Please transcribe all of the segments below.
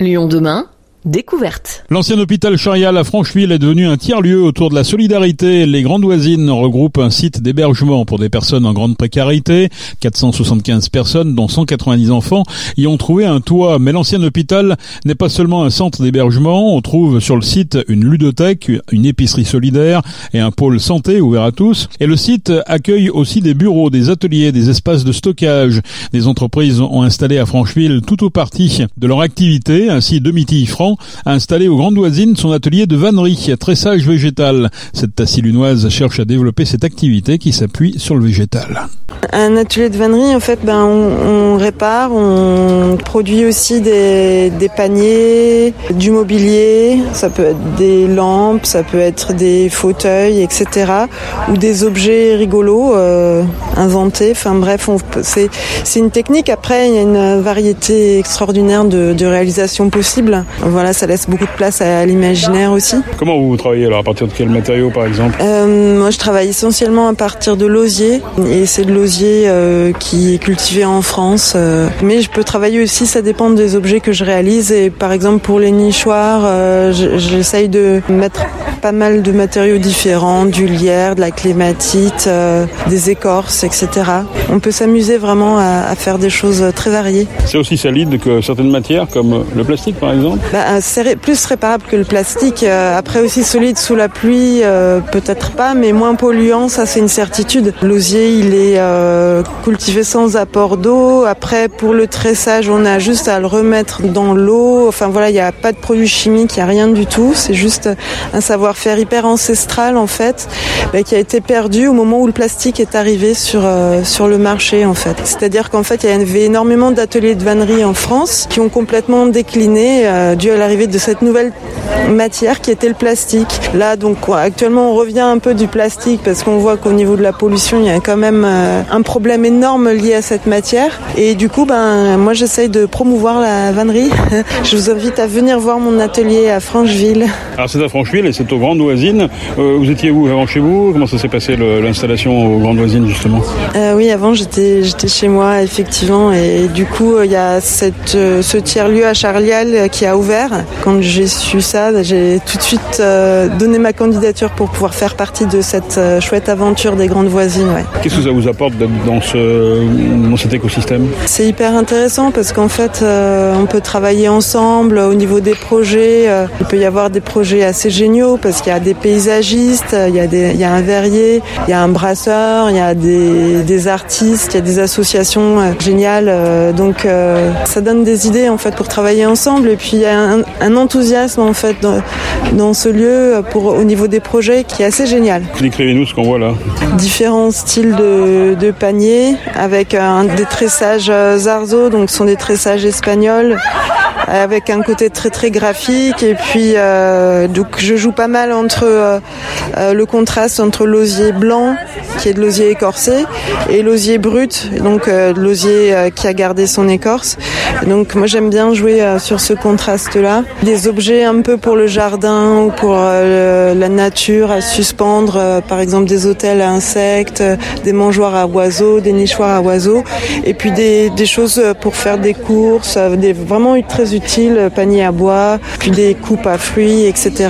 Lyon demain Découverte. L'ancien hôpital Charial à Francheville est devenu un tiers-lieu autour de la solidarité. Les Grandes Voisines regroupent un site d'hébergement pour des personnes en grande précarité. 475 personnes, dont 190 enfants, y ont trouvé un toit. Mais l'ancien hôpital n'est pas seulement un centre d'hébergement. On trouve sur le site une ludothèque, une épicerie solidaire et un pôle santé ouvert à tous. Et le site accueille aussi des bureaux, des ateliers, des espaces de stockage. Des entreprises ont installé à Francheville tout au parti de leur activité. Ainsi, Domiti Franc a installé aux Grandes Voisines son atelier de vannerie, tressage végétal. Cette tassilunoise cherche à développer cette activité qui s'appuie sur le végétal. Un atelier de vannerie, en fait, ben, on, répare, on produit aussi des, paniers, du mobilier, ça peut être des lampes, ça peut être des fauteuils, etc. Ou des objets rigolos euh, inventés. Enfin bref, c'est une technique. Après, il y a une variété extraordinaire de, de réalisations possibles. Voilà, ça laisse beaucoup de place à l'imaginaire aussi. Comment vous travaillez alors À partir de quel matériau par exemple euh, Moi je travaille essentiellement à partir de l'osier et c'est de l'osier euh, qui est cultivé en France. Euh. mais je peux travailler aussi, ça dépend des objets que je réalise et par exemple pour les nichoirs, j'essaye de mettre pas mal de matériaux différents, du lierre, de la clématite, des écorces, etc. On peut s'amuser vraiment à, faire des choses très variées. C'est aussi solide que certaines matières comme le plastique par exemple bah, c'est plus réparable que le plastique. Euh, après aussi solide sous la pluie, euh, peut-être pas, mais moins polluant, ça c'est une certitude. L'osier, il est euh, cultivé sans apport d'eau. Après, pour le tressage, on a juste à le remettre dans l'eau. Enfin voilà, il n'y a pas de produits chimiques, il n'y a rien du tout. C'est juste un savoir-faire hyper ancestral en fait, bah, qui a été perdu au moment où le plastique est arrivé sur sur le marché en fait. C'est-à-dire qu'en fait, il y avait énormément d'ateliers de vannerie en France qui ont complètement décliné dû à l'arrivée de cette nouvelle matière qui était le plastique. Là, donc actuellement, on revient un peu du plastique parce qu'on voit qu'au niveau de la pollution, il y a quand même euh, un problème énorme lié à cette matière. Et du coup, ben, moi, j'essaye de promouvoir la vannerie. Je vous invite à venir voir mon atelier à Francheville. Alors, c'est à Francheville et c'est aux Grandes Voisines. Euh, vous étiez où avant chez vous? Comment ça s'est passé l'installation aux Grandes Voisines, justement? Euh, Oui, avant, j'étais chez moi, effectivement. Et du coup, il y a cette, ce tiers-lieu à Charlial qui a ouvert. Quand j'ai su ça, j'ai tout de suite euh, donné ma candidature pour pouvoir faire partie de cette euh, chouette aventure des grandes voisines. Qu'est-ce que ça vous apporte dans, ce, dans cet écosystème? C'est hyper intéressant parce qu'en fait, euh, on peut travailler ensemble au niveau des projets. il peut y avoir des projets assez géniaux parce qu'il y a des paysagistes, il y a, des, il y a un verrier, il y a un brasseur, il y a des, des artistes, il y a des associations géniales. donc ça donne des idées en fait pour travailler ensemble. Et puis il y a un, un enthousiasme en fait dans, dans, ce lieu pour, au niveau des projets qui est assez génial. Décrivez-nous ce qu'on voit là. Différents styles de, de paniers avec un, des tressages Zarzo, donc ce sont des tressages espagnols avec un côté très très graphique et puis euh, donc je joue pas mal entre euh, euh, le contraste entre l'osier blanc qui est de l'osier écorcé et l'osier brut donc l'osier qui a gardé son écorce donc moi j'aime bien jouer sur ce contraste là des objets un peu pour le jardin ou pour la nature à suspendre par exemple des hôtels à insectes des mangeoires à oiseaux des nichoirs à oiseaux et puis des, des choses pour faire des courses des vraiment très utile, panier à bois, puis des coupes à fruits, etc.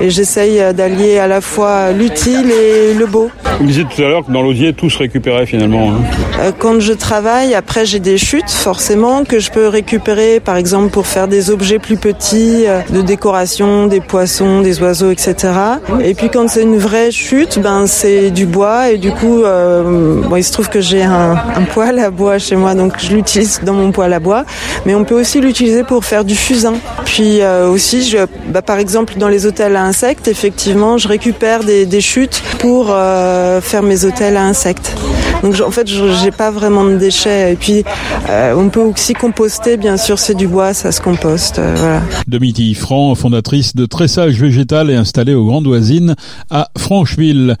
Et j'essaye d'allier à la fois l'utile et le beau. Vous disiez tout à l'heure que dans l'osier, tout se récupérait finalement. Hein. Euh, quand je travaille, après j'ai des chutes forcément que je peux récupérer, par exemple pour faire des objets plus petits, euh, de décoration, des poissons, des oiseaux, etc. Et puis quand c'est une vraie chute, ben c'est du bois et du coup, euh, bon, il se trouve que j'ai un, un poêle à bois chez moi, donc je l'utilise dans mon poêle à bois. Mais on peut aussi l'utiliser pour faire du fusain. Puis euh, aussi, bah, par exemple, dans les hôtels à insectes, effectivement, je récupère des, chutes pour euh, faire mes hôtels à insectes. Donc en fait, j'ai pas vraiment de déchets. Et puis, euh, on peut aussi composter, bien sûr, c'est du bois, ça se composte. Voilà. Domiti Franc, fondatrice de Tressage Végétal et installée aux Grandes Voisines à Francheville.